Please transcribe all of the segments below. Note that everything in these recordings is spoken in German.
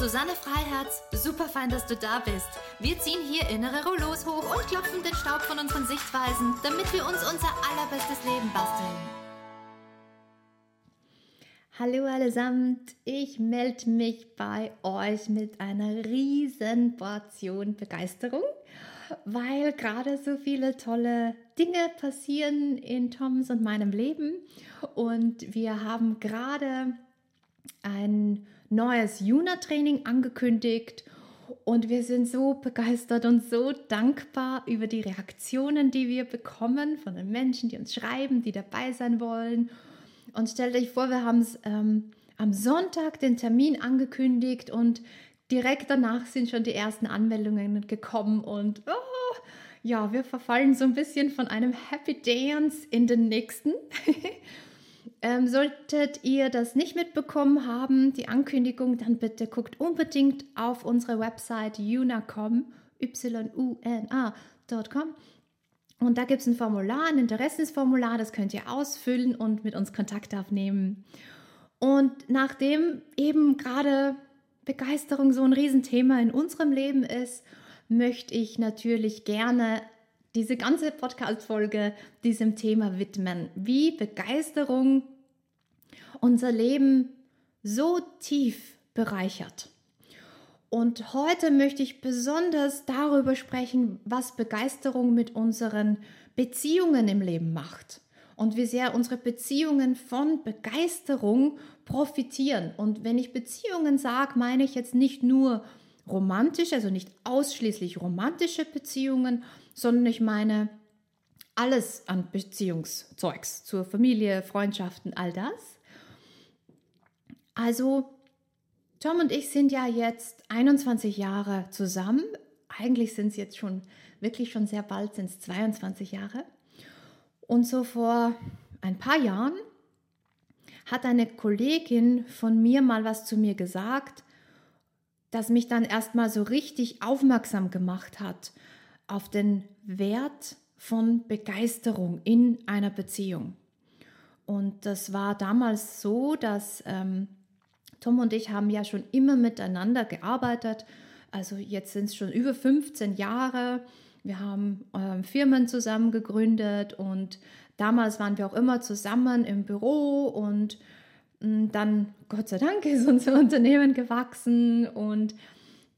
Susanne Freiherz. Super fein, dass du da bist. Wir ziehen hier innere Rollos hoch und klopfen den Staub von unseren Sichtweisen, damit wir uns unser allerbestes Leben basteln. Hallo allesamt, ich melde mich bei euch mit einer riesen Portion Begeisterung, weil gerade so viele tolle Dinge passieren in Toms und meinem Leben und wir haben gerade ein neues Juna-Training angekündigt und wir sind so begeistert und so dankbar über die Reaktionen, die wir bekommen von den Menschen, die uns schreiben, die dabei sein wollen. Und stellt euch vor, wir haben es ähm, am Sonntag den Termin angekündigt und direkt danach sind schon die ersten Anmeldungen gekommen und oh, ja, wir verfallen so ein bisschen von einem Happy Dance in den nächsten. Ähm, solltet ihr das nicht mitbekommen haben, die Ankündigung, dann bitte guckt unbedingt auf unsere Website yuna.com, y-u-n-a.com. Und da gibt es ein Formular, ein Interessensformular, das könnt ihr ausfüllen und mit uns Kontakt aufnehmen. Und nachdem eben gerade Begeisterung so ein Riesenthema in unserem Leben ist, möchte ich natürlich gerne diese ganze Podcast-Folge diesem Thema widmen, wie Begeisterung unser Leben so tief bereichert. Und heute möchte ich besonders darüber sprechen, was Begeisterung mit unseren Beziehungen im Leben macht und wie sehr unsere Beziehungen von Begeisterung profitieren. Und wenn ich Beziehungen sage, meine ich jetzt nicht nur romantische, also nicht ausschließlich romantische Beziehungen, sondern ich meine alles an Beziehungszeugs zur Familie, Freundschaften, all das. Also Tom und ich sind ja jetzt 21 Jahre zusammen. Eigentlich sind es jetzt schon wirklich schon sehr bald sind es 22 Jahre. Und so vor ein paar Jahren hat eine Kollegin von mir mal was zu mir gesagt, das mich dann erstmal so richtig aufmerksam gemacht hat auf den Wert von Begeisterung in einer Beziehung. Und das war damals so, dass ähm, Tom und ich haben ja schon immer miteinander gearbeitet. Also jetzt sind es schon über 15 Jahre. Wir haben ähm, Firmen zusammen gegründet und damals waren wir auch immer zusammen im Büro und dann, Gott sei Dank, ist unser Unternehmen gewachsen und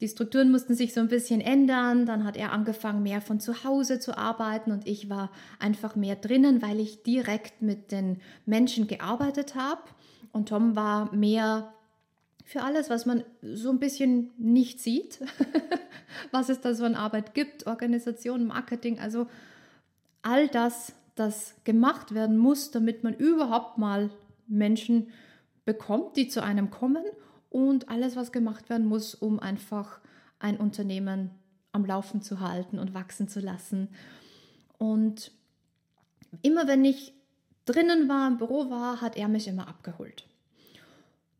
die Strukturen mussten sich so ein bisschen ändern. Dann hat er angefangen, mehr von zu Hause zu arbeiten und ich war einfach mehr drinnen, weil ich direkt mit den Menschen gearbeitet habe. Und Tom war mehr für alles, was man so ein bisschen nicht sieht, was es da so an Arbeit gibt, Organisation, Marketing, also all das, das gemacht werden muss, damit man überhaupt mal Menschen bekommt, die zu einem kommen und alles, was gemacht werden muss, um einfach ein Unternehmen am Laufen zu halten und wachsen zu lassen. Und immer wenn ich drinnen war, im Büro war, hat er mich immer abgeholt.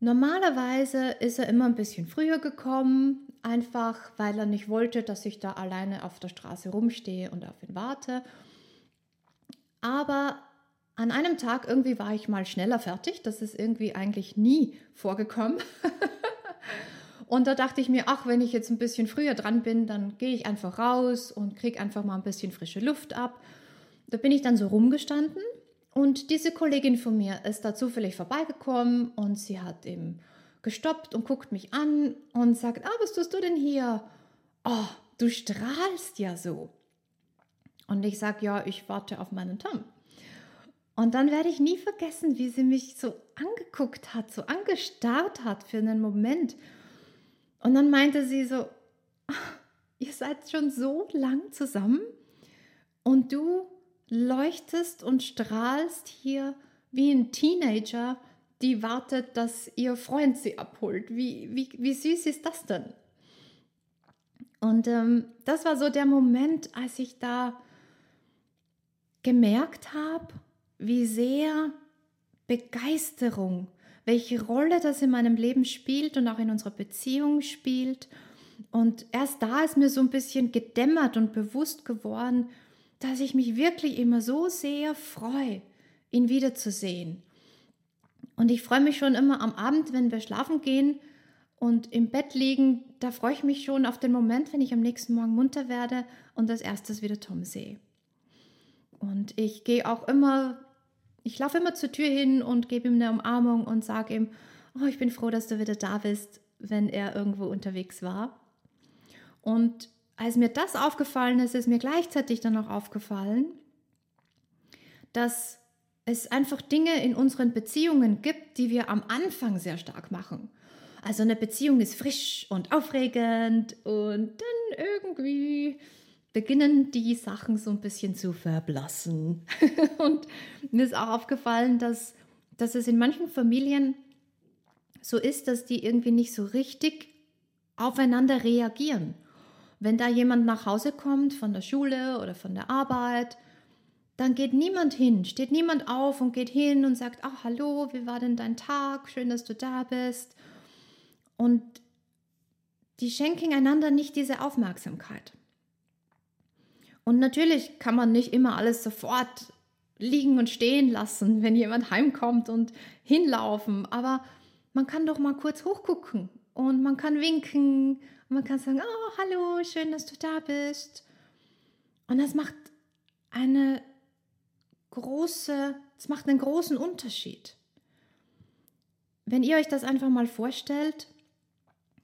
Normalerweise ist er immer ein bisschen früher gekommen, einfach weil er nicht wollte, dass ich da alleine auf der Straße rumstehe und auf ihn warte. Aber an einem Tag irgendwie war ich mal schneller fertig. Das ist irgendwie eigentlich nie vorgekommen. und da dachte ich mir, ach, wenn ich jetzt ein bisschen früher dran bin, dann gehe ich einfach raus und kriege einfach mal ein bisschen frische Luft ab. Da bin ich dann so rumgestanden und diese Kollegin von mir ist da zufällig vorbeigekommen und sie hat eben gestoppt und guckt mich an und sagt, ah, was tust du denn hier? Oh, du strahlst ja so. Und ich sage, ja, ich warte auf meinen Tom. Und dann werde ich nie vergessen, wie sie mich so angeguckt hat, so angestarrt hat für einen Moment. Und dann meinte sie so, ihr seid schon so lang zusammen und du leuchtest und strahlst hier wie ein Teenager, die wartet, dass ihr Freund sie abholt. Wie, wie, wie süß ist das denn? Und ähm, das war so der Moment, als ich da gemerkt habe, wie sehr Begeisterung, welche Rolle das in meinem Leben spielt und auch in unserer Beziehung spielt. Und erst da ist mir so ein bisschen gedämmert und bewusst geworden, dass ich mich wirklich immer so sehr freue, ihn wiederzusehen. Und ich freue mich schon immer am Abend, wenn wir schlafen gehen und im Bett liegen, da freue ich mich schon auf den Moment, wenn ich am nächsten Morgen munter werde und als erstes wieder Tom sehe. Und ich gehe auch immer, ich laufe immer zur Tür hin und gebe ihm eine Umarmung und sage ihm, oh, ich bin froh, dass du wieder da bist, wenn er irgendwo unterwegs war. Und als mir das aufgefallen ist, ist mir gleichzeitig dann auch aufgefallen, dass es einfach Dinge in unseren Beziehungen gibt, die wir am Anfang sehr stark machen. Also eine Beziehung ist frisch und aufregend und dann irgendwie beginnen die Sachen so ein bisschen zu verblassen. und mir ist auch aufgefallen, dass, dass es in manchen Familien so ist, dass die irgendwie nicht so richtig aufeinander reagieren. Wenn da jemand nach Hause kommt von der Schule oder von der Arbeit, dann geht niemand hin, steht niemand auf und geht hin und sagt, ach hallo, wie war denn dein Tag? Schön, dass du da bist. Und die schenken einander nicht diese Aufmerksamkeit. Und natürlich kann man nicht immer alles sofort liegen und stehen lassen, wenn jemand heimkommt und hinlaufen, aber man kann doch mal kurz hochgucken und man kann winken und man kann sagen, oh, hallo, schön, dass du da bist. Und das macht eine große, es macht einen großen Unterschied. Wenn ihr euch das einfach mal vorstellt,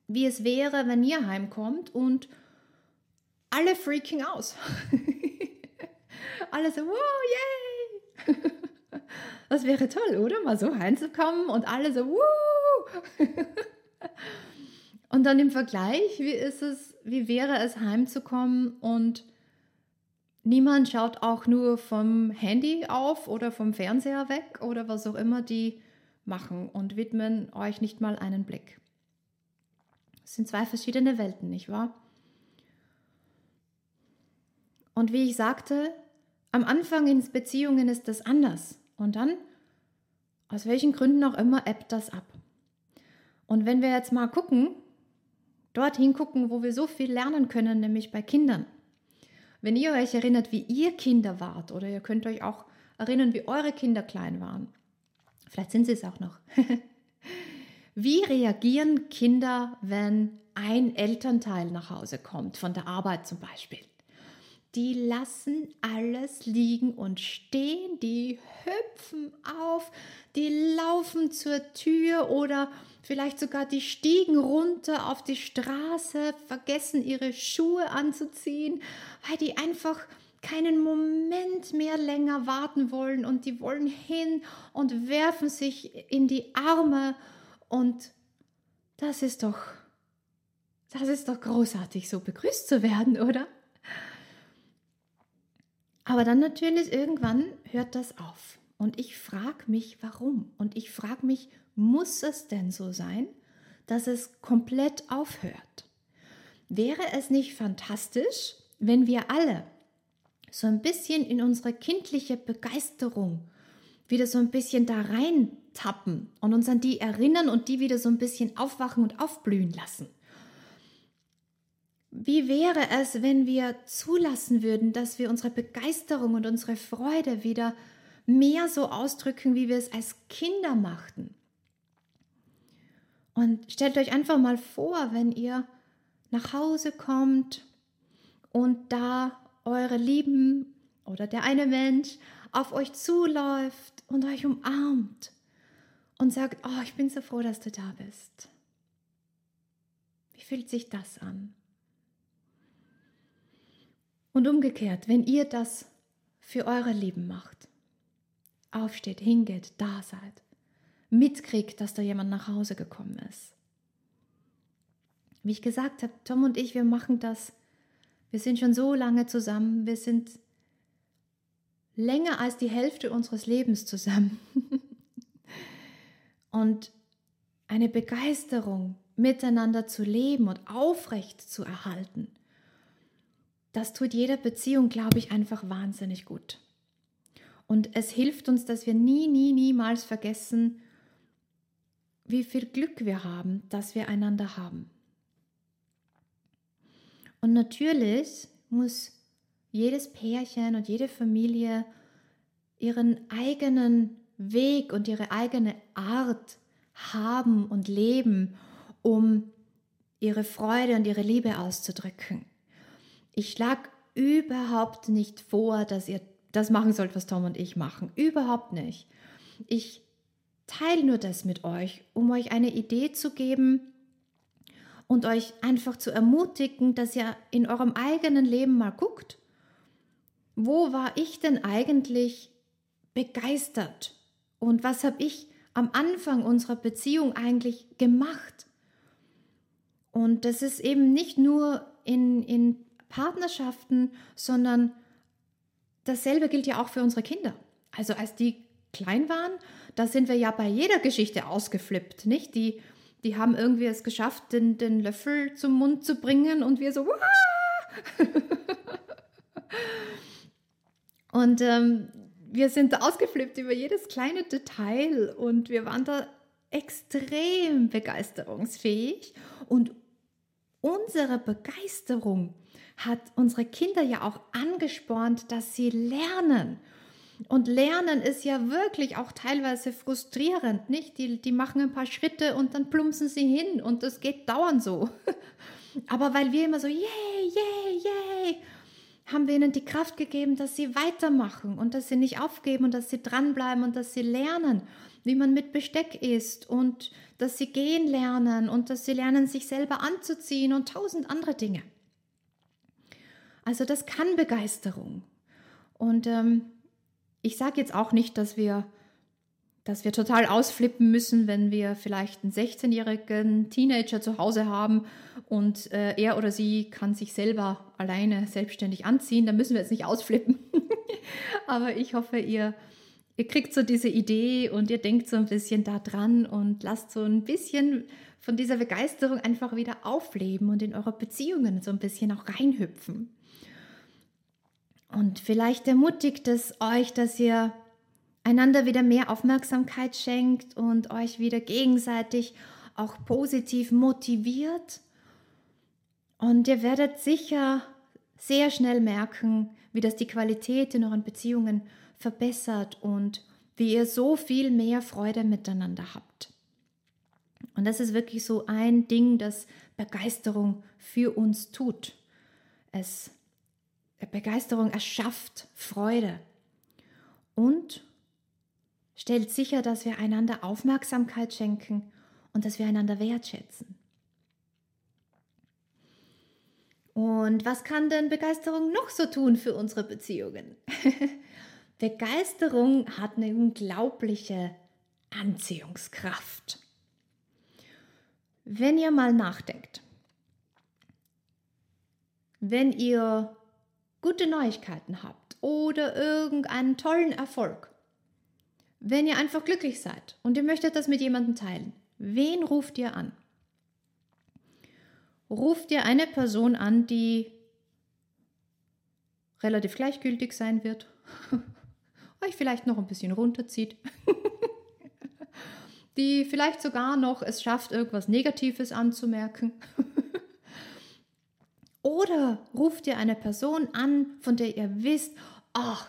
wie es wäre, wenn ihr heimkommt und alle freaking aus. alle so, wow, yay! Das wäre toll, oder? Mal so heimzukommen und alle so, wuh! Und dann im Vergleich, wie ist es, wie wäre es heimzukommen und niemand schaut auch nur vom Handy auf oder vom Fernseher weg oder was auch immer die machen und widmen euch nicht mal einen Blick. Es sind zwei verschiedene Welten, nicht wahr? Und wie ich sagte, am Anfang in Beziehungen ist das anders. Und dann, aus welchen Gründen auch immer, ebbt das ab. Und wenn wir jetzt mal gucken, dorthin gucken, wo wir so viel lernen können, nämlich bei Kindern. Wenn ihr euch erinnert, wie ihr Kinder wart, oder ihr könnt euch auch erinnern, wie eure Kinder klein waren. Vielleicht sind sie es auch noch. wie reagieren Kinder, wenn ein Elternteil nach Hause kommt, von der Arbeit zum Beispiel? Die lassen alles liegen und stehen, die hüpfen auf, die laufen zur Tür oder vielleicht sogar die stiegen runter auf die Straße, vergessen ihre Schuhe anzuziehen, weil die einfach keinen Moment mehr länger warten wollen und die wollen hin und werfen sich in die Arme und das ist doch das ist doch großartig so begrüßt zu werden, oder? Aber dann natürlich irgendwann hört das auf. Und ich frage mich, warum? Und ich frage mich, muss es denn so sein, dass es komplett aufhört? Wäre es nicht fantastisch, wenn wir alle so ein bisschen in unsere kindliche Begeisterung wieder so ein bisschen da rein tappen und uns an die erinnern und die wieder so ein bisschen aufwachen und aufblühen lassen? Wie wäre es, wenn wir zulassen würden, dass wir unsere Begeisterung und unsere Freude wieder mehr so ausdrücken, wie wir es als Kinder machten? Und stellt euch einfach mal vor, wenn ihr nach Hause kommt und da eure Lieben oder der eine Mensch auf euch zuläuft und euch umarmt und sagt, oh, ich bin so froh, dass du da bist. Wie fühlt sich das an? Und umgekehrt, wenn ihr das für eure Lieben macht, aufsteht, hingeht, da seid, mitkriegt, dass da jemand nach Hause gekommen ist. Wie ich gesagt habe, Tom und ich, wir machen das. Wir sind schon so lange zusammen. Wir sind länger als die Hälfte unseres Lebens zusammen. und eine Begeisterung, miteinander zu leben und aufrecht zu erhalten, das tut jeder Beziehung, glaube ich, einfach wahnsinnig gut. Und es hilft uns, dass wir nie, nie, niemals vergessen, wie viel Glück wir haben, dass wir einander haben. Und natürlich muss jedes Pärchen und jede Familie ihren eigenen Weg und ihre eigene Art haben und leben, um ihre Freude und ihre Liebe auszudrücken. Ich schlage überhaupt nicht vor, dass ihr das machen sollt, was Tom und ich machen. Überhaupt nicht. Ich teile nur das mit euch, um euch eine Idee zu geben und euch einfach zu ermutigen, dass ihr in eurem eigenen Leben mal guckt, wo war ich denn eigentlich begeistert und was habe ich am Anfang unserer Beziehung eigentlich gemacht? Und das ist eben nicht nur in, in Partnerschaften, sondern dasselbe gilt ja auch für unsere Kinder. Also als die klein waren, da sind wir ja bei jeder Geschichte ausgeflippt, nicht? Die, die haben irgendwie es geschafft, den, den Löffel zum Mund zu bringen und wir so, und ähm, wir sind ausgeflippt über jedes kleine Detail und wir waren da extrem begeisterungsfähig und unsere Begeisterung hat unsere Kinder ja auch angespornt, dass sie lernen. Und Lernen ist ja wirklich auch teilweise frustrierend, nicht? Die, die machen ein paar Schritte und dann plumpsen sie hin und das geht dauernd so. Aber weil wir immer so, yay, yay, yay, haben wir ihnen die Kraft gegeben, dass sie weitermachen und dass sie nicht aufgeben und dass sie dranbleiben und dass sie lernen, wie man mit Besteck isst und dass sie gehen lernen und dass sie lernen, sich selber anzuziehen und tausend andere Dinge. Also das kann Begeisterung. Und ähm, ich sage jetzt auch nicht, dass wir, dass wir total ausflippen müssen, wenn wir vielleicht einen 16-jährigen Teenager zu Hause haben und äh, er oder sie kann sich selber alleine selbstständig anziehen. Da müssen wir jetzt nicht ausflippen. Aber ich hoffe, ihr, ihr kriegt so diese Idee und ihr denkt so ein bisschen da dran und lasst so ein bisschen von dieser Begeisterung einfach wieder aufleben und in eure Beziehungen so ein bisschen auch reinhüpfen. Und vielleicht ermutigt es euch, dass ihr einander wieder mehr Aufmerksamkeit schenkt und euch wieder gegenseitig auch positiv motiviert. Und ihr werdet sicher sehr schnell merken, wie das die Qualität in euren Beziehungen verbessert und wie ihr so viel mehr Freude miteinander habt. Und das ist wirklich so ein Ding, das Begeisterung für uns tut. Es Begeisterung erschafft Freude und stellt sicher, dass wir einander Aufmerksamkeit schenken und dass wir einander wertschätzen. Und was kann denn Begeisterung noch so tun für unsere Beziehungen? Begeisterung hat eine unglaubliche Anziehungskraft. Wenn ihr mal nachdenkt, wenn ihr gute Neuigkeiten habt oder irgendeinen tollen Erfolg, wenn ihr einfach glücklich seid und ihr möchtet das mit jemandem teilen, wen ruft ihr an? Ruft ihr eine Person an, die relativ gleichgültig sein wird, euch vielleicht noch ein bisschen runterzieht, die vielleicht sogar noch es schafft, irgendwas Negatives anzumerken Oder ruft ihr eine Person an, von der ihr wisst, ach,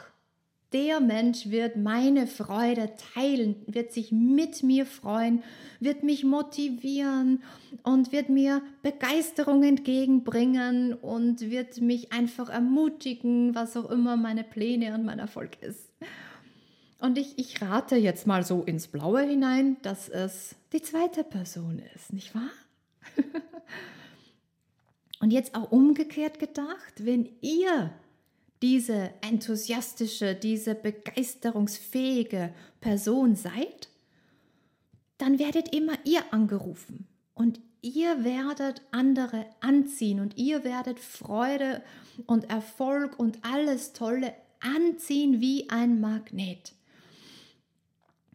der Mensch wird meine Freude teilen, wird sich mit mir freuen, wird mich motivieren und wird mir Begeisterung entgegenbringen und wird mich einfach ermutigen, was auch immer meine Pläne und mein Erfolg ist. Und ich, ich rate jetzt mal so ins Blaue hinein, dass es die zweite Person ist, nicht wahr? Und jetzt auch umgekehrt gedacht, wenn ihr diese enthusiastische, diese begeisterungsfähige Person seid, dann werdet immer ihr angerufen und ihr werdet andere anziehen und ihr werdet Freude und Erfolg und alles Tolle anziehen wie ein Magnet.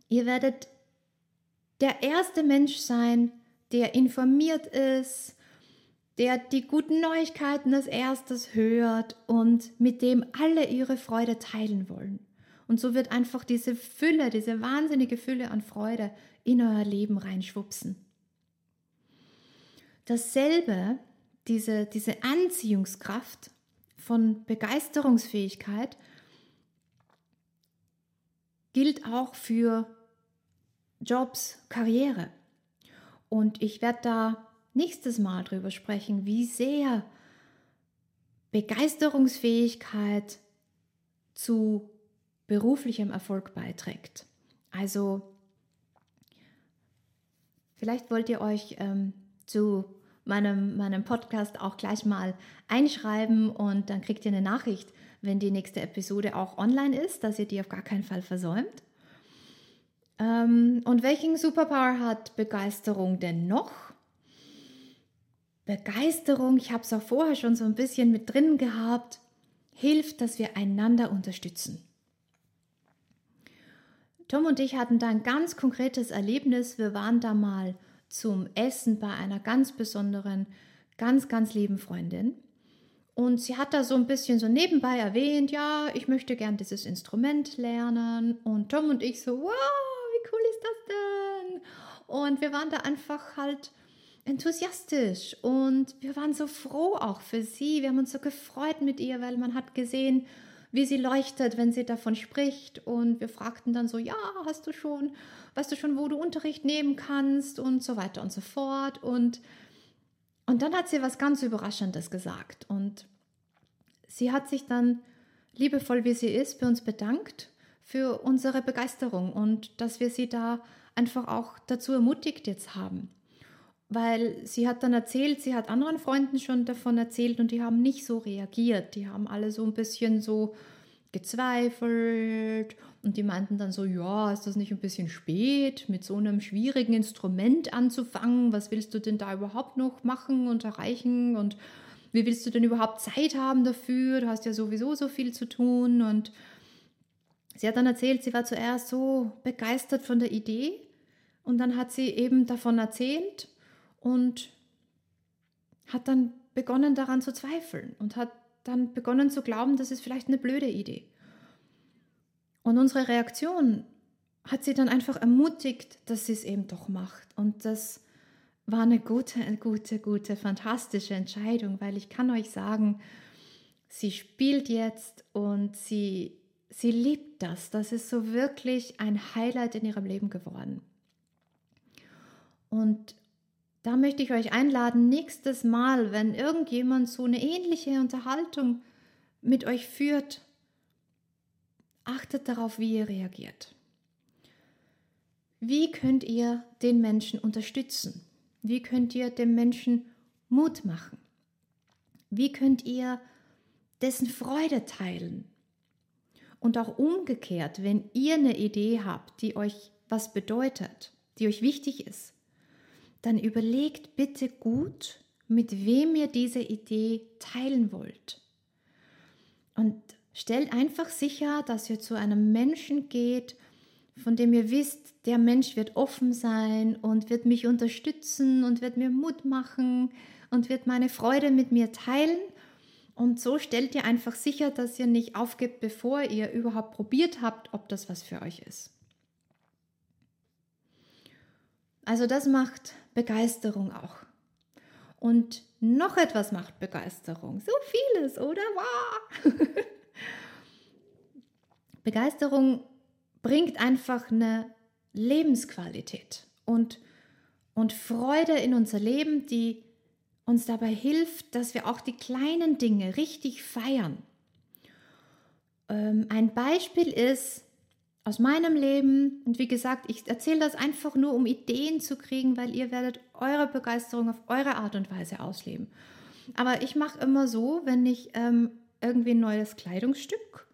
Ihr werdet der erste Mensch sein, der informiert ist, der die guten Neuigkeiten als erstes hört und mit dem alle ihre Freude teilen wollen. Und so wird einfach diese Fülle, diese wahnsinnige Fülle an Freude in euer Leben reinschwupsen. Dasselbe, diese, diese Anziehungskraft von Begeisterungsfähigkeit, gilt auch für Jobs, Karriere. Und ich werde da nächstes Mal drüber sprechen, wie sehr Begeisterungsfähigkeit zu beruflichem Erfolg beiträgt. Also vielleicht wollt ihr euch ähm, zu meinem, meinem Podcast auch gleich mal einschreiben und dann kriegt ihr eine Nachricht, wenn die nächste Episode auch online ist, dass ihr die auf gar keinen Fall versäumt. Ähm, und welchen Superpower hat Begeisterung denn noch? Begeisterung, ich habe es auch vorher schon so ein bisschen mit drin gehabt, hilft, dass wir einander unterstützen. Tom und ich hatten da ein ganz konkretes Erlebnis. Wir waren da mal zum Essen bei einer ganz besonderen, ganz, ganz lieben Freundin. Und sie hat da so ein bisschen so nebenbei erwähnt, ja, ich möchte gern dieses Instrument lernen. Und Tom und ich so, wow, ist das denn? Und wir waren da einfach halt enthusiastisch und wir waren so froh auch für sie. Wir haben uns so gefreut mit ihr, weil man hat gesehen, wie sie leuchtet, wenn sie davon spricht. Und wir fragten dann so, ja, hast du schon, weißt du schon, wo du Unterricht nehmen kannst und so weiter und so fort. Und, und dann hat sie was ganz Überraschendes gesagt. Und sie hat sich dann, liebevoll wie sie ist, bei uns bedankt für unsere Begeisterung und dass wir sie da einfach auch dazu ermutigt jetzt haben weil sie hat dann erzählt, sie hat anderen Freunden schon davon erzählt und die haben nicht so reagiert. Die haben alle so ein bisschen so gezweifelt und die meinten dann so, ja, ist das nicht ein bisschen spät, mit so einem schwierigen Instrument anzufangen? Was willst du denn da überhaupt noch machen und erreichen? Und wie willst du denn überhaupt Zeit haben dafür? Du hast ja sowieso so viel zu tun. Und sie hat dann erzählt, sie war zuerst so begeistert von der Idee und dann hat sie eben davon erzählt und hat dann begonnen daran zu zweifeln und hat dann begonnen zu glauben, das ist vielleicht eine blöde Idee. Und unsere Reaktion hat sie dann einfach ermutigt, dass sie es eben doch macht. Und das war eine gute, gute, gute, fantastische Entscheidung, weil ich kann euch sagen, sie spielt jetzt und sie, sie liebt das. Das ist so wirklich ein Highlight in ihrem Leben geworden. Und da möchte ich euch einladen, nächstes Mal, wenn irgendjemand so eine ähnliche Unterhaltung mit euch führt, achtet darauf, wie ihr reagiert. Wie könnt ihr den Menschen unterstützen? Wie könnt ihr dem Menschen Mut machen? Wie könnt ihr dessen Freude teilen? Und auch umgekehrt, wenn ihr eine Idee habt, die euch was bedeutet, die euch wichtig ist, dann überlegt bitte gut, mit wem ihr diese Idee teilen wollt. Und stellt einfach sicher, dass ihr zu einem Menschen geht, von dem ihr wisst, der Mensch wird offen sein und wird mich unterstützen und wird mir Mut machen und wird meine Freude mit mir teilen. Und so stellt ihr einfach sicher, dass ihr nicht aufgebt, bevor ihr überhaupt probiert habt, ob das was für euch ist. Also das macht Begeisterung auch. Und noch etwas macht Begeisterung. So vieles, oder? Wow. Begeisterung bringt einfach eine Lebensqualität und, und Freude in unser Leben, die uns dabei hilft, dass wir auch die kleinen Dinge richtig feiern. Ähm, ein Beispiel ist, aus meinem Leben. Und wie gesagt, ich erzähle das einfach nur, um Ideen zu kriegen, weil ihr werdet eure Begeisterung auf eure Art und Weise ausleben. Aber ich mache immer so, wenn ich ähm, irgendwie ein neues Kleidungsstück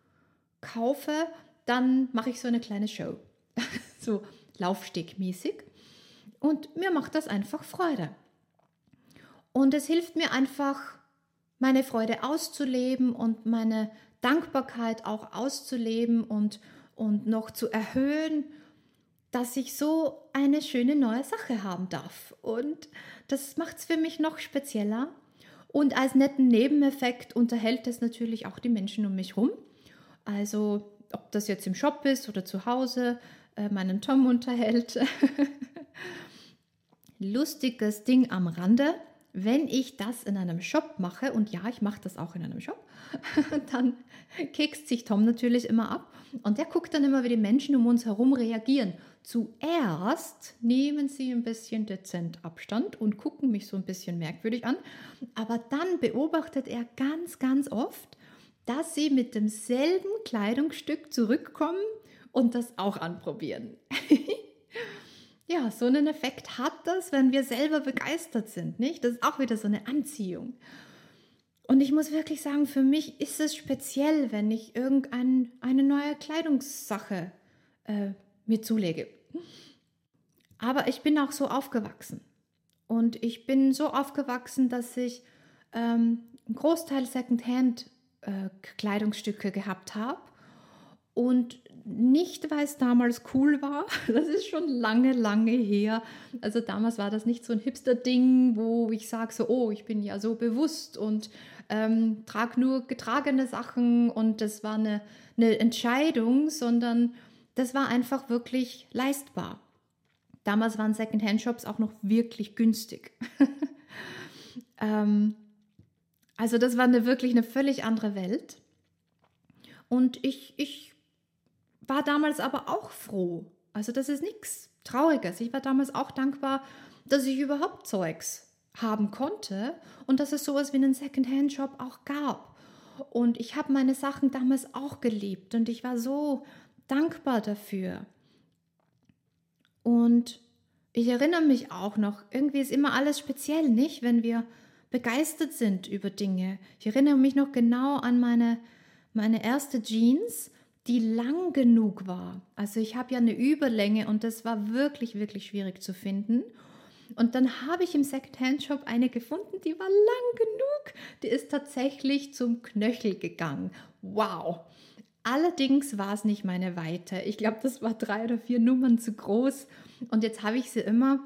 kaufe, dann mache ich so eine kleine Show. so laufstegmäßig. Und mir macht das einfach Freude. Und es hilft mir einfach, meine Freude auszuleben und meine Dankbarkeit auch auszuleben und und noch zu erhöhen, dass ich so eine schöne neue Sache haben darf. Und das macht es für mich noch spezieller. Und als netten Nebeneffekt unterhält es natürlich auch die Menschen um mich herum. Also ob das jetzt im Shop ist oder zu Hause, äh, meinen Tom unterhält. Lustiges Ding am Rande, wenn ich das in einem Shop mache, und ja, ich mache das auch in einem Shop, dann kekst sich Tom natürlich immer ab und der guckt dann immer, wie die Menschen um uns herum reagieren. Zuerst nehmen sie ein bisschen dezent Abstand und gucken mich so ein bisschen merkwürdig an, aber dann beobachtet er ganz, ganz oft, dass sie mit demselben Kleidungsstück zurückkommen und das auch anprobieren. ja, so einen Effekt hat das, wenn wir selber begeistert sind, nicht? Das ist auch wieder so eine Anziehung. Und ich muss wirklich sagen, für mich ist es speziell, wenn ich irgendeine neue Kleidungssache äh, mir zulege. Aber ich bin auch so aufgewachsen. Und ich bin so aufgewachsen, dass ich ähm, einen Großteil Secondhand-Kleidungsstücke äh, gehabt habe. Und nicht, weil es damals cool war. Das ist schon lange, lange her. Also damals war das nicht so ein Hipster-Ding, wo ich sage so, oh, ich bin ja so bewusst und ähm, trage nur getragene Sachen und das war eine, eine Entscheidung, sondern das war einfach wirklich leistbar. Damals waren Secondhand-Shops auch noch wirklich günstig. ähm, also das war eine, wirklich eine völlig andere Welt. Und ich, ich war damals aber auch froh. Also das ist nichts Trauriges. Ich war damals auch dankbar, dass ich überhaupt Zeugs haben konnte und dass es sowas wie einen Secondhand-Shop auch gab. Und ich habe meine Sachen damals auch geliebt und ich war so dankbar dafür. Und ich erinnere mich auch noch, irgendwie ist immer alles speziell, nicht? Wenn wir begeistert sind über Dinge. Ich erinnere mich noch genau an meine, meine erste Jeans, die lang genug war. Also ich habe ja eine Überlänge und das war wirklich, wirklich schwierig zu finden. Und dann habe ich im Secondhand-Shop eine gefunden, die war lang genug. Die ist tatsächlich zum Knöchel gegangen. Wow! Allerdings war es nicht meine Weite. Ich glaube, das war drei oder vier Nummern zu groß. Und jetzt habe ich sie immer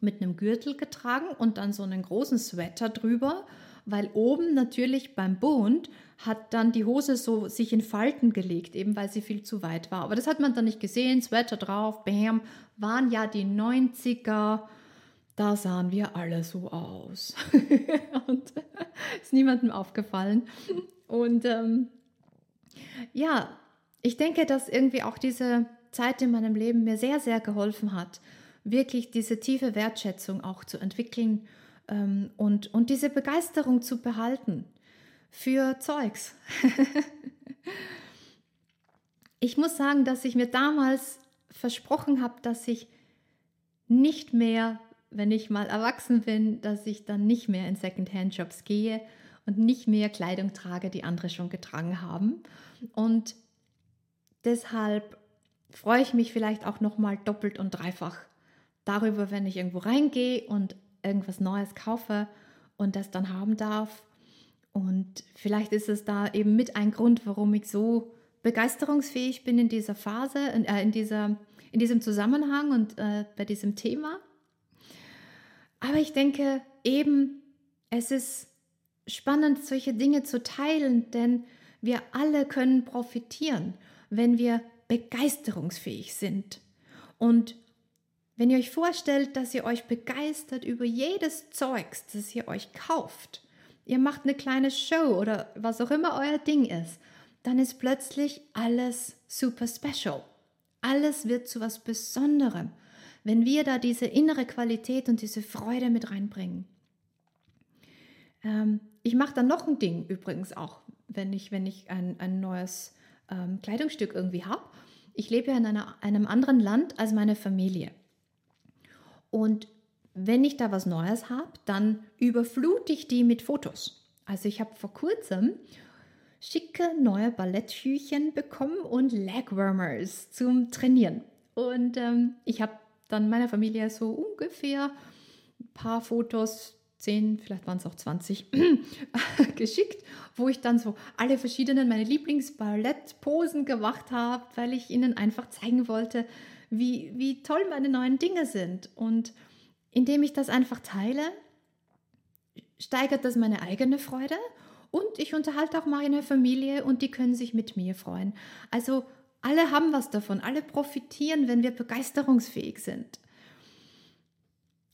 mit einem Gürtel getragen und dann so einen großen Sweater drüber, weil oben natürlich beim Bund hat dann die Hose so sich in Falten gelegt, eben weil sie viel zu weit war. Aber das hat man dann nicht gesehen. Sweater drauf, bam, waren ja die 90er. Da sahen wir alle so aus. und ist niemandem aufgefallen. Und ähm, ja, ich denke, dass irgendwie auch diese Zeit in meinem Leben mir sehr, sehr geholfen hat, wirklich diese tiefe Wertschätzung auch zu entwickeln und, und diese Begeisterung zu behalten für Zeugs. ich muss sagen, dass ich mir damals versprochen habe, dass ich nicht mehr, wenn ich mal erwachsen bin, dass ich dann nicht mehr in Secondhand-Shops gehe und nicht mehr Kleidung trage, die andere schon getragen haben. Und deshalb freue ich mich vielleicht auch noch mal doppelt und dreifach darüber, wenn ich irgendwo reingehe und irgendwas Neues kaufe und das dann haben darf. Und vielleicht ist es da eben mit ein Grund, warum ich so begeisterungsfähig bin in dieser Phase, in, äh, in, dieser, in diesem Zusammenhang und äh, bei diesem Thema. Aber ich denke eben, es ist spannend, solche Dinge zu teilen, denn wir alle können profitieren, wenn wir begeisterungsfähig sind. Und wenn ihr euch vorstellt, dass ihr euch begeistert über jedes Zeugs, das ihr euch kauft, ihr macht eine kleine Show oder was auch immer euer Ding ist, dann ist plötzlich alles super special. Alles wird zu was Besonderem, wenn wir da diese innere Qualität und diese Freude mit reinbringen. Ähm, ich mache dann noch ein Ding übrigens auch, wenn ich, wenn ich ein, ein neues ähm, Kleidungsstück irgendwie habe. Ich lebe ja in einer, einem anderen Land als meine Familie. Und wenn ich da was Neues habe, dann überflute ich die mit Fotos. Also ich habe vor kurzem schicke neue Ballettschüchen bekommen und Legwarmers zum Trainieren. Und ähm, ich habe dann meiner Familie so ungefähr ein paar Fotos 10, vielleicht waren es auch 20 geschickt, wo ich dann so alle verschiedenen meine Lieblingsballettposen gemacht habe, weil ich ihnen einfach zeigen wollte, wie, wie toll meine neuen Dinge sind. Und indem ich das einfach teile, steigert das meine eigene Freude Und ich unterhalte auch meine Familie und die können sich mit mir freuen. Also alle haben was davon, alle profitieren, wenn wir begeisterungsfähig sind.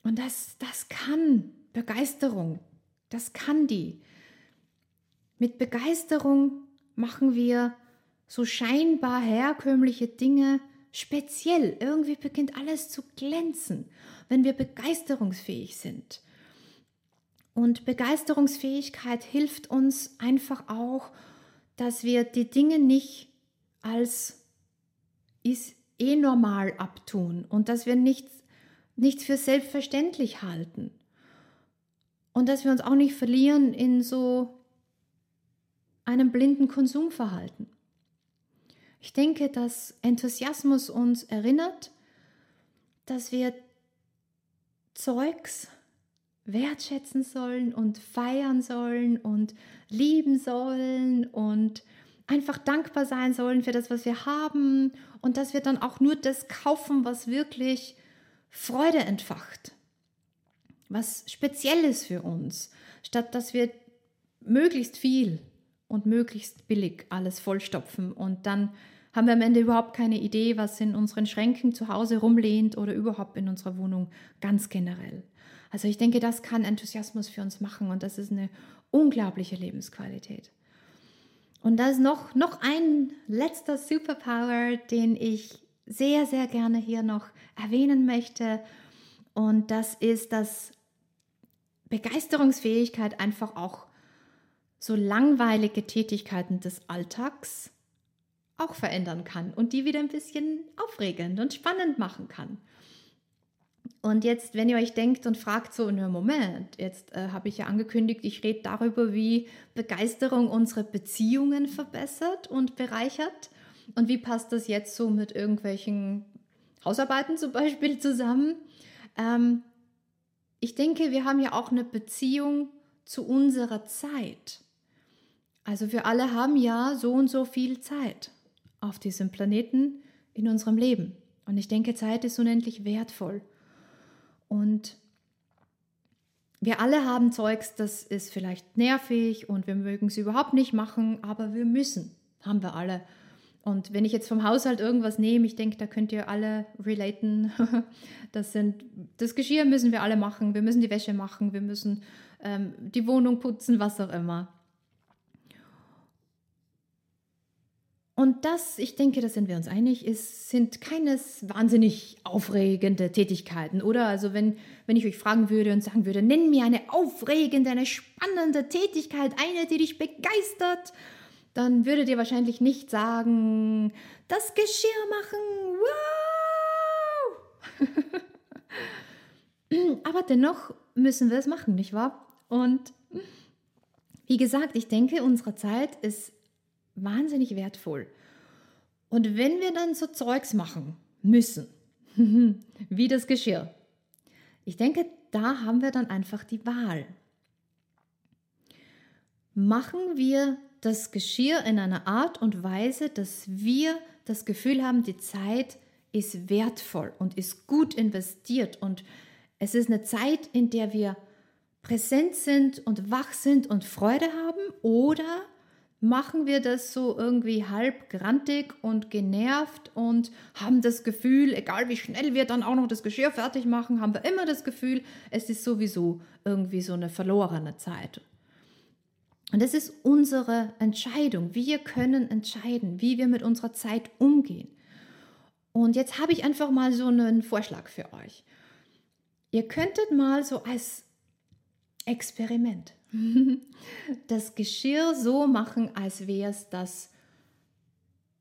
Und das, das kann Begeisterung, das kann die. Mit Begeisterung machen wir so scheinbar herkömmliche Dinge speziell. Irgendwie beginnt alles zu glänzen, wenn wir begeisterungsfähig sind. Und Begeisterungsfähigkeit hilft uns einfach auch, dass wir die Dinge nicht als ist eh normal abtun und dass wir nichts, nichts für selbstverständlich halten. Und dass wir uns auch nicht verlieren in so einem blinden Konsumverhalten. Ich denke, dass Enthusiasmus uns erinnert, dass wir Zeugs wertschätzen sollen und feiern sollen und lieben sollen und einfach dankbar sein sollen für das, was wir haben und dass wir dann auch nur das kaufen, was wirklich Freude entfacht, was speziell ist für uns, statt dass wir möglichst viel und möglichst billig alles vollstopfen und dann haben wir am Ende überhaupt keine Idee, was in unseren Schränken zu Hause rumlehnt oder überhaupt in unserer Wohnung ganz generell. Also ich denke, das kann Enthusiasmus für uns machen und das ist eine unglaubliche Lebensqualität. Und da ist noch, noch ein letzter Superpower, den ich sehr, sehr gerne hier noch erwähnen möchte. Und das ist, dass Begeisterungsfähigkeit einfach auch so langweilige Tätigkeiten des Alltags auch verändern kann und die wieder ein bisschen aufregend und spannend machen kann. Und jetzt, wenn ihr euch denkt und fragt so, na Moment, jetzt äh, habe ich ja angekündigt, ich rede darüber, wie Begeisterung unsere Beziehungen verbessert und bereichert. Und wie passt das jetzt so mit irgendwelchen Hausarbeiten zum Beispiel zusammen? Ähm, ich denke, wir haben ja auch eine Beziehung zu unserer Zeit. Also wir alle haben ja so und so viel Zeit auf diesem Planeten in unserem Leben. Und ich denke, Zeit ist unendlich wertvoll. Und wir alle haben Zeugs, das ist vielleicht nervig und wir mögen es überhaupt nicht machen, aber wir müssen, haben wir alle. Und wenn ich jetzt vom Haushalt irgendwas nehme, ich denke, da könnt ihr alle relaten. Das sind, das Geschirr müssen wir alle machen, wir müssen die Wäsche machen, wir müssen ähm, die Wohnung putzen, was auch immer. Und das, ich denke, da sind wir uns einig, ist, sind keines wahnsinnig aufregende Tätigkeiten, oder? Also wenn, wenn ich euch fragen würde und sagen würde, nenn mir eine aufregende, eine spannende Tätigkeit, eine, die dich begeistert, dann würdet ihr wahrscheinlich nicht sagen, das Geschirr machen, wow! Aber dennoch müssen wir es machen, nicht wahr? Und wie gesagt, ich denke, unsere Zeit ist wahnsinnig wertvoll. Und wenn wir dann so Zeugs machen müssen, wie das Geschirr, ich denke, da haben wir dann einfach die Wahl. Machen wir das Geschirr in einer Art und Weise, dass wir das Gefühl haben, die Zeit ist wertvoll und ist gut investiert und es ist eine Zeit, in der wir präsent sind und wach sind und Freude haben oder machen wir das so irgendwie halb grantig und genervt und haben das Gefühl, egal wie schnell wir dann auch noch das Geschirr fertig machen, haben wir immer das Gefühl, es ist sowieso irgendwie so eine verlorene Zeit. Und es ist unsere Entscheidung. Wir können entscheiden, wie wir mit unserer Zeit umgehen. Und jetzt habe ich einfach mal so einen Vorschlag für euch. Ihr könntet mal so als Experiment das Geschirr so machen, als wäre es das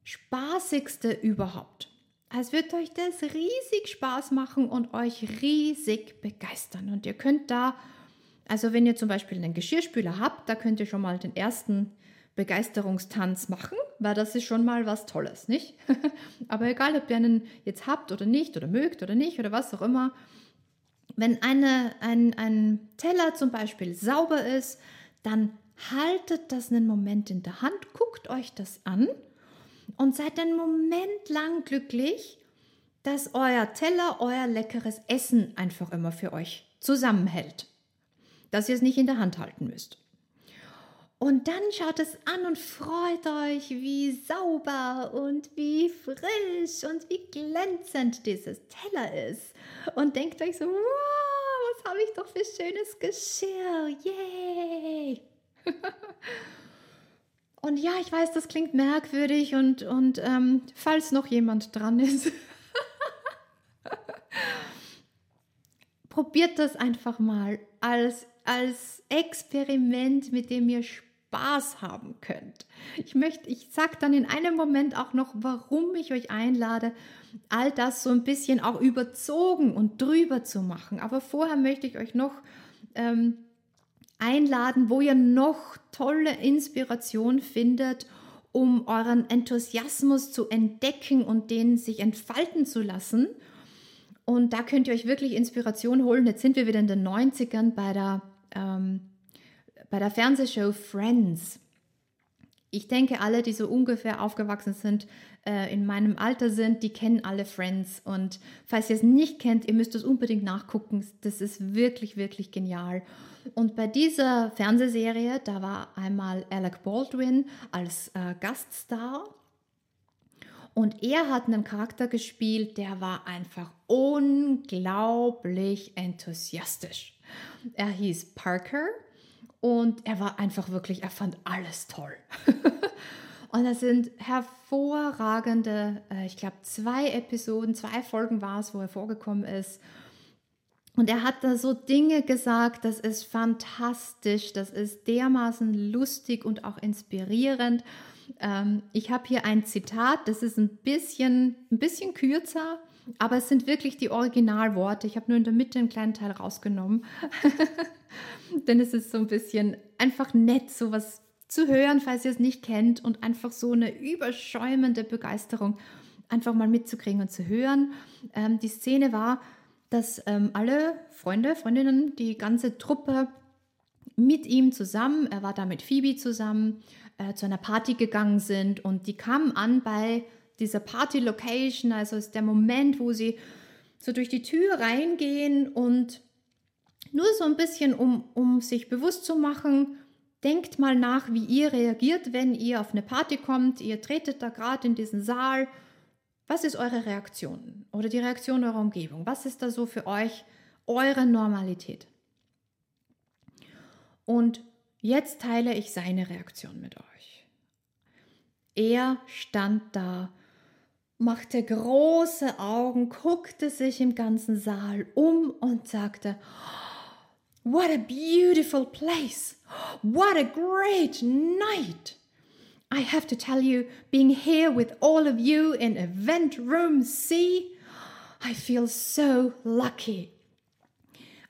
spaßigste überhaupt. Als wird euch das riesig Spaß machen und euch riesig begeistern. Und ihr könnt da, also wenn ihr zum Beispiel einen Geschirrspüler habt, da könnt ihr schon mal den ersten Begeisterungstanz machen, weil das ist schon mal was Tolles, nicht? Aber egal, ob ihr einen jetzt habt oder nicht oder mögt oder nicht oder was auch immer, wenn eine, ein, ein Teller zum Beispiel sauber ist, dann haltet das einen Moment in der Hand, guckt euch das an und seid einen Moment lang glücklich, dass euer Teller, euer leckeres Essen einfach immer für euch zusammenhält. Dass ihr es nicht in der Hand halten müsst. Und dann schaut es an und freut euch, wie sauber und wie frisch und wie glänzend dieses Teller ist. Und denkt euch so, wow, was habe ich doch für schönes Geschirr. Yay! und ja, ich weiß, das klingt merkwürdig und, und ähm, falls noch jemand dran ist, probiert das einfach mal als, als Experiment, mit dem ihr Spaß Spaß haben könnt. Ich möchte, ich sage dann in einem Moment auch noch, warum ich euch einlade, all das so ein bisschen auch überzogen und drüber zu machen. Aber vorher möchte ich euch noch ähm, einladen, wo ihr noch tolle Inspiration findet, um euren Enthusiasmus zu entdecken und den sich entfalten zu lassen. Und da könnt ihr euch wirklich Inspiration holen. Jetzt sind wir wieder in den 90ern bei der ähm, bei der Fernsehshow Friends. Ich denke, alle, die so ungefähr aufgewachsen sind, äh, in meinem Alter sind, die kennen alle Friends. Und falls ihr es nicht kennt, ihr müsst es unbedingt nachgucken. Das ist wirklich, wirklich genial. Und bei dieser Fernsehserie, da war einmal Alec Baldwin als äh, Gaststar. Und er hat einen Charakter gespielt, der war einfach unglaublich enthusiastisch. Er hieß Parker und er war einfach wirklich, er fand alles toll. und das sind hervorragende, äh, ich glaube, zwei Episoden, zwei Folgen war es, wo er vorgekommen ist. Und er hat da so Dinge gesagt, das ist fantastisch, das ist dermaßen lustig und auch inspirierend. Ähm, ich habe hier ein Zitat, das ist ein bisschen, ein bisschen kürzer, aber es sind wirklich die Originalworte. Ich habe nur in der Mitte einen kleinen Teil rausgenommen. Denn es ist so ein bisschen einfach nett, sowas zu hören, falls ihr es nicht kennt und einfach so eine überschäumende Begeisterung einfach mal mitzukriegen und zu hören. Ähm, die Szene war, dass ähm, alle Freunde, Freundinnen, die ganze Truppe mit ihm zusammen, er war da mit Phoebe zusammen, äh, zu einer Party gegangen sind und die kamen an bei dieser Party-Location, also ist der Moment, wo sie so durch die Tür reingehen und nur so ein bisschen, um, um sich bewusst zu machen, denkt mal nach, wie ihr reagiert, wenn ihr auf eine Party kommt, ihr tretet da gerade in diesen Saal. Was ist eure Reaktion oder die Reaktion eurer Umgebung? Was ist da so für euch eure Normalität? Und jetzt teile ich seine Reaktion mit euch. Er stand da machte große Augen, guckte sich im ganzen Saal um und sagte, What a beautiful place! What a great night! I have to tell you, being here with all of you in Event Room C, I feel so lucky.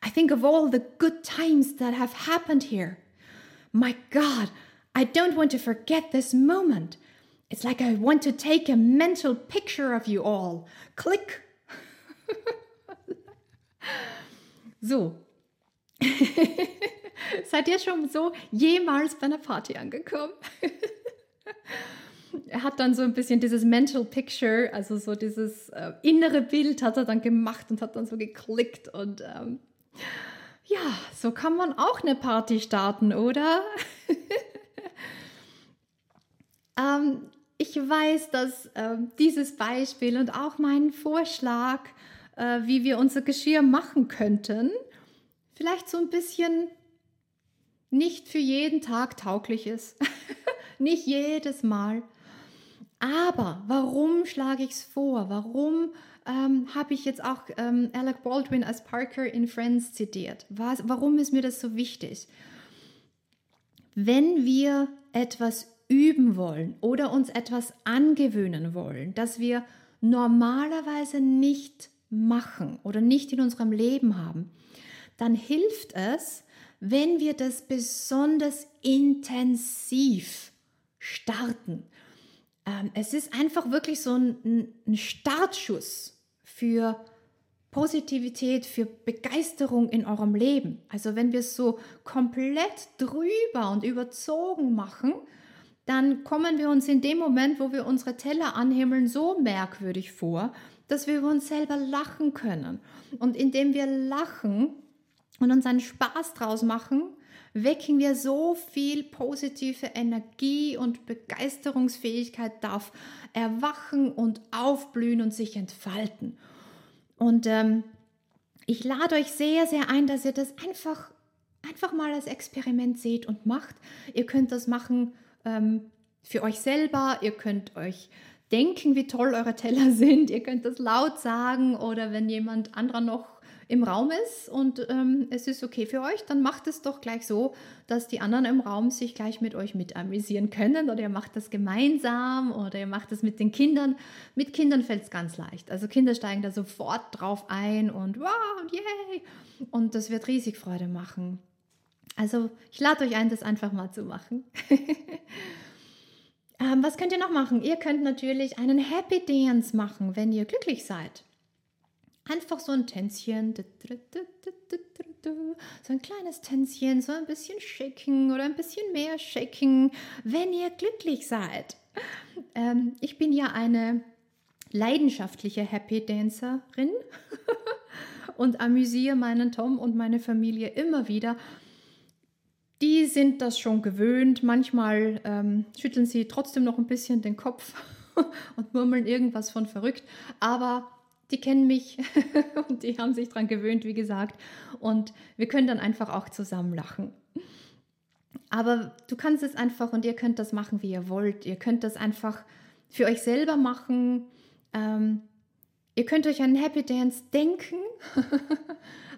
I think of all the good times that have happened here. My God, I don't want to forget this moment. It's like I want to take a mental picture of you all. Click. so. Seid ihr schon so jemals bei einer Party angekommen? er hat dann so ein bisschen dieses Mental Picture, also so dieses äh, innere Bild hat er dann gemacht und hat dann so geklickt und ähm, ja, so kann man auch eine Party starten, oder? ähm, ich weiß, dass äh, dieses Beispiel und auch mein Vorschlag, äh, wie wir unser Geschirr machen könnten, vielleicht so ein bisschen nicht für jeden Tag tauglich ist. nicht jedes Mal. Aber warum schlage ich es vor? Warum ähm, habe ich jetzt auch ähm, Alec Baldwin als Parker in Friends zitiert? Was, warum ist mir das so wichtig? Wenn wir etwas üben wollen oder uns etwas angewöhnen wollen, das wir normalerweise nicht machen oder nicht in unserem Leben haben, dann hilft es, wenn wir das besonders intensiv starten. Ähm, es ist einfach wirklich so ein, ein Startschuss für Positivität, für Begeisterung in eurem Leben. Also wenn wir es so komplett drüber und überzogen machen, dann kommen wir uns in dem Moment, wo wir unsere Teller anhimmeln, so merkwürdig vor, dass wir über uns selber lachen können. Und indem wir lachen und uns einen Spaß draus machen, wecken wir so viel positive Energie und Begeisterungsfähigkeit darf erwachen und aufblühen und sich entfalten. Und ähm, ich lade euch sehr, sehr ein, dass ihr das einfach, einfach mal als Experiment seht und macht. Ihr könnt das machen ähm, für euch selber, ihr könnt euch denken, wie toll eure Teller sind, ihr könnt das laut sagen oder wenn jemand anderer noch im Raum ist und ähm, es ist okay für euch, dann macht es doch gleich so, dass die anderen im Raum sich gleich mit euch mit amüsieren können oder ihr macht das gemeinsam oder ihr macht das mit den Kindern. Mit Kindern fällt es ganz leicht. Also Kinder steigen da sofort drauf ein und wow yay und das wird riesig Freude machen. Also ich lade euch ein, das einfach mal zu machen. ähm, was könnt ihr noch machen? Ihr könnt natürlich einen Happy Dance machen, wenn ihr glücklich seid. Einfach so ein Tänzchen, so ein kleines Tänzchen, so ein bisschen shaking oder ein bisschen mehr shaking, wenn ihr glücklich seid. Ähm, ich bin ja eine leidenschaftliche Happy Dancerin und amüsiere meinen Tom und meine Familie immer wieder. Die sind das schon gewöhnt. Manchmal ähm, schütteln sie trotzdem noch ein bisschen den Kopf und murmeln irgendwas von verrückt. Aber die kennen mich und die haben sich daran gewöhnt, wie gesagt. Und wir können dann einfach auch zusammen lachen. Aber du kannst es einfach und ihr könnt das machen, wie ihr wollt. Ihr könnt das einfach für euch selber machen. Ähm, ihr könnt euch einen Happy Dance denken.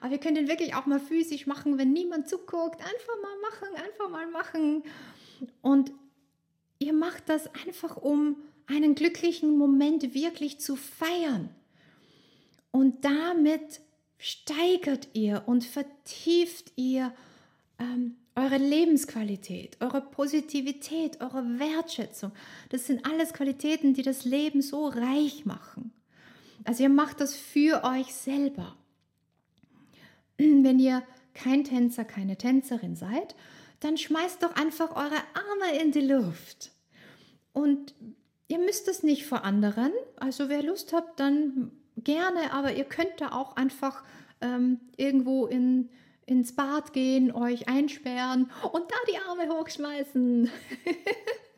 Aber ihr könnt ihn wirklich auch mal physisch machen, wenn niemand zuguckt. Einfach mal machen, einfach mal machen. Und ihr macht das einfach, um einen glücklichen Moment wirklich zu feiern. Und damit steigert ihr und vertieft ihr ähm, eure Lebensqualität, eure Positivität, eure Wertschätzung. Das sind alles Qualitäten, die das Leben so reich machen. Also ihr macht das für euch selber. Wenn ihr kein Tänzer, keine Tänzerin seid, dann schmeißt doch einfach eure Arme in die Luft. Und ihr müsst es nicht vor anderen. Also wer Lust hat, dann gerne, aber ihr könnt da auch einfach ähm, irgendwo in, ins Bad gehen, euch einsperren und da die Arme hochschmeißen.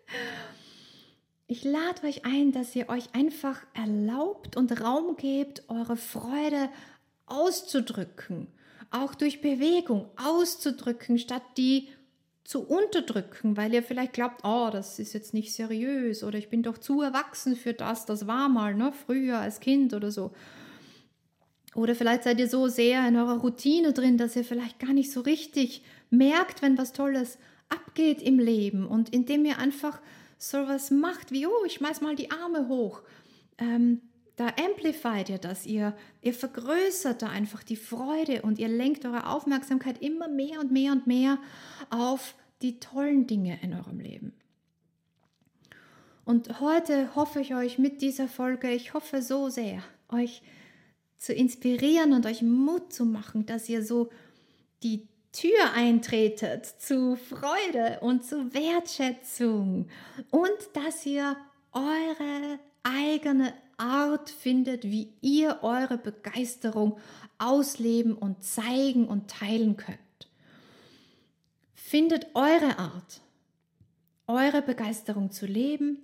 ich lade euch ein, dass ihr euch einfach erlaubt und Raum gebt, eure Freude auszudrücken, auch durch Bewegung auszudrücken, statt die zu unterdrücken, weil ihr vielleicht glaubt, oh, das ist jetzt nicht seriös oder ich bin doch zu erwachsen für das, das war mal, ne, früher als Kind oder so. Oder vielleicht seid ihr so sehr in eurer Routine drin, dass ihr vielleicht gar nicht so richtig merkt, wenn was Tolles abgeht im Leben. Und indem ihr einfach so was macht wie, oh, ich schmeiß mal die Arme hoch, ähm, da amplifiert ihr das, ihr, ihr vergrößert da einfach die Freude und ihr lenkt eure Aufmerksamkeit immer mehr und mehr und mehr auf die tollen Dinge in eurem Leben. Und heute hoffe ich euch mit dieser Folge, ich hoffe so sehr, euch zu inspirieren und euch Mut zu machen, dass ihr so die Tür eintretet zu Freude und zu Wertschätzung und dass ihr eure eigene Art findet, wie ihr eure Begeisterung ausleben und zeigen und teilen könnt. Findet eure Art, eure Begeisterung zu leben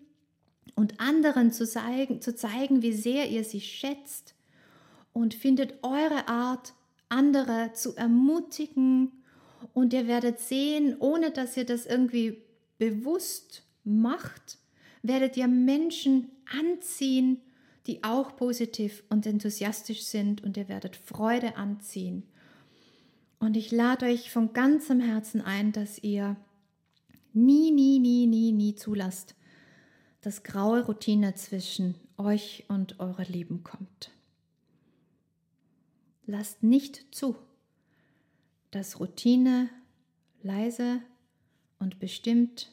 und anderen zu zeigen, zu zeigen, wie sehr ihr sie schätzt und findet eure Art, andere zu ermutigen und ihr werdet sehen, ohne dass ihr das irgendwie bewusst macht, werdet ihr Menschen anziehen, die auch positiv und enthusiastisch sind und ihr werdet Freude anziehen. Und ich lade euch von ganzem Herzen ein, dass ihr nie, nie, nie, nie, nie zulasst, dass graue Routine zwischen euch und eurer Lieben kommt. Lasst nicht zu, dass Routine leise und bestimmt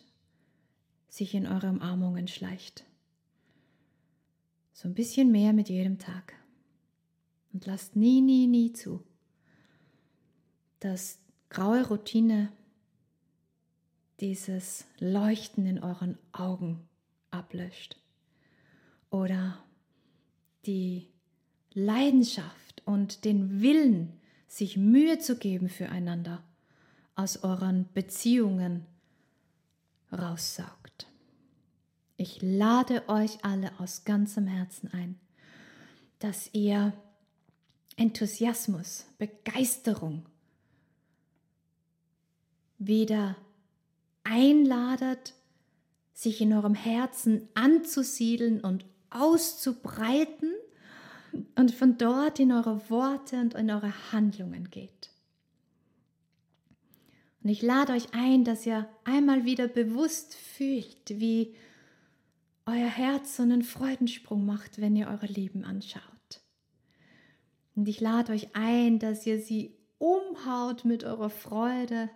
sich in eure Umarmungen schleicht. So ein bisschen mehr mit jedem Tag. Und lasst nie, nie, nie zu, dass graue Routine dieses Leuchten in euren Augen ablöscht. Oder die Leidenschaft und den Willen, sich Mühe zu geben füreinander, aus euren Beziehungen raussaugt. Ich lade euch alle aus ganzem Herzen ein, dass ihr Enthusiasmus, Begeisterung wieder einladet, sich in eurem Herzen anzusiedeln und auszubreiten und von dort in eure Worte und in eure Handlungen geht. Und ich lade euch ein, dass ihr einmal wieder bewusst fühlt, wie euer Herz so einen Freudensprung macht, wenn ihr eure Lieben anschaut. Und ich lade euch ein, dass ihr sie umhaut mit eurer Freude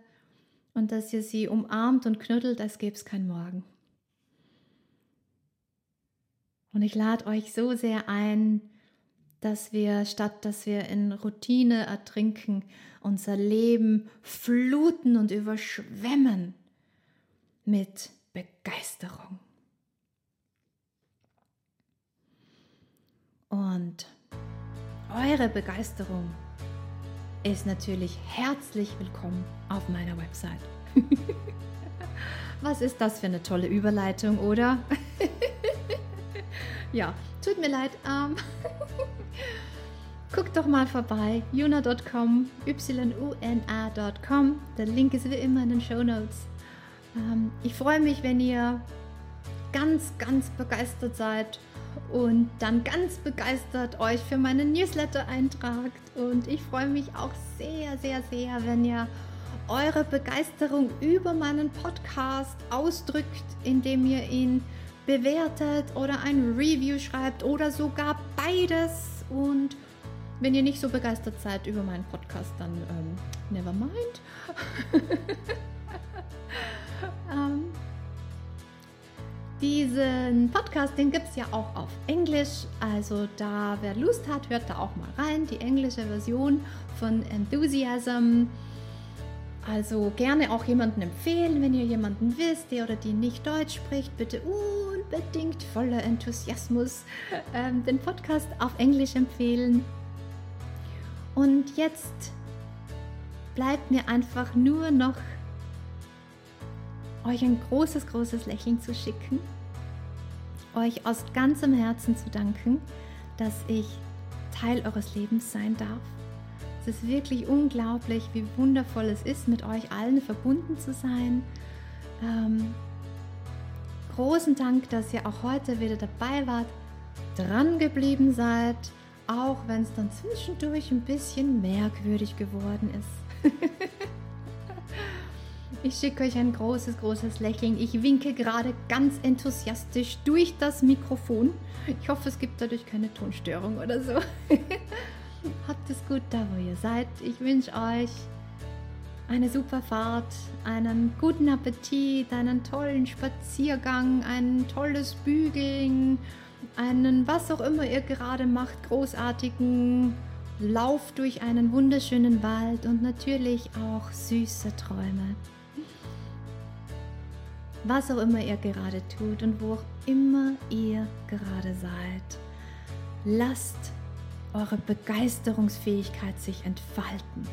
und dass ihr sie umarmt und knuddelt, als gäbe es kein Morgen. Und ich lade euch so sehr ein, dass wir, statt dass wir in Routine ertrinken, unser Leben fluten und überschwemmen mit Begeisterung. Und eure Begeisterung ist natürlich herzlich willkommen auf meiner Website. Was ist das für eine tolle Überleitung, oder? ja, tut mir leid. Ähm Guckt doch mal vorbei, yuna.com, yuna.com. Der Link ist wie immer in den Show Notes. Ähm, ich freue mich, wenn ihr ganz, ganz begeistert seid und dann ganz begeistert euch für meinen Newsletter eintragt. Und ich freue mich auch sehr, sehr, sehr, wenn ihr eure Begeisterung über meinen Podcast ausdrückt, indem ihr ihn bewertet oder ein Review schreibt oder sogar beides. Und wenn ihr nicht so begeistert seid über meinen Podcast, dann ähm, never mind. ähm, diesen Podcast, den gibt es ja auch auf Englisch. Also da, wer Lust hat, hört da auch mal rein. Die englische Version von Enthusiasm. Also gerne auch jemanden empfehlen, wenn ihr jemanden wisst, der oder die nicht Deutsch spricht, bitte unbedingt voller Enthusiasmus ähm, den Podcast auf Englisch empfehlen. Und jetzt bleibt mir einfach nur noch euch ein großes, großes Lächeln zu schicken, euch aus ganzem Herzen zu danken, dass ich Teil eures Lebens sein darf. Es ist wirklich unglaublich, wie wundervoll es ist, mit euch allen verbunden zu sein. Ähm, großen Dank, dass ihr auch heute wieder dabei wart, dran geblieben seid auch wenn es dann zwischendurch ein bisschen merkwürdig geworden ist. ich schicke euch ein großes, großes Lächeln. Ich winke gerade ganz enthusiastisch durch das Mikrofon. Ich hoffe, es gibt dadurch keine Tonstörung oder so. Habt es gut da, wo ihr seid. Ich wünsche euch eine super Fahrt, einen guten Appetit, einen tollen Spaziergang, ein tolles Bügeln einen, was auch immer ihr gerade macht, großartigen Lauf durch einen wunderschönen Wald und natürlich auch süße Träume. Was auch immer ihr gerade tut und wo auch immer ihr gerade seid, lasst eure Begeisterungsfähigkeit sich entfalten.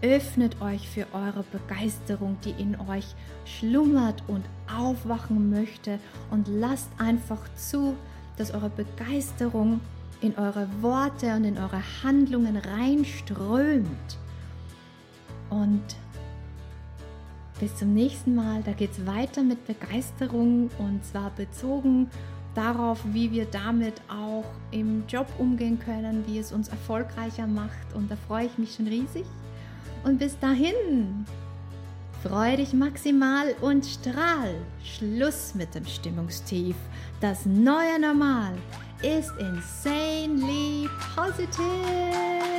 Öffnet euch für eure Begeisterung, die in euch schlummert und aufwachen möchte und lasst einfach zu, dass eure Begeisterung in eure Worte und in eure Handlungen reinströmt. Und bis zum nächsten Mal, da geht es weiter mit Begeisterung und zwar bezogen darauf, wie wir damit auch im Job umgehen können, wie es uns erfolgreicher macht. Und da freue ich mich schon riesig. Und bis dahin, Freu dich maximal und strahl. Schluss mit dem Stimmungstief. Das neue Normal ist insanely positive.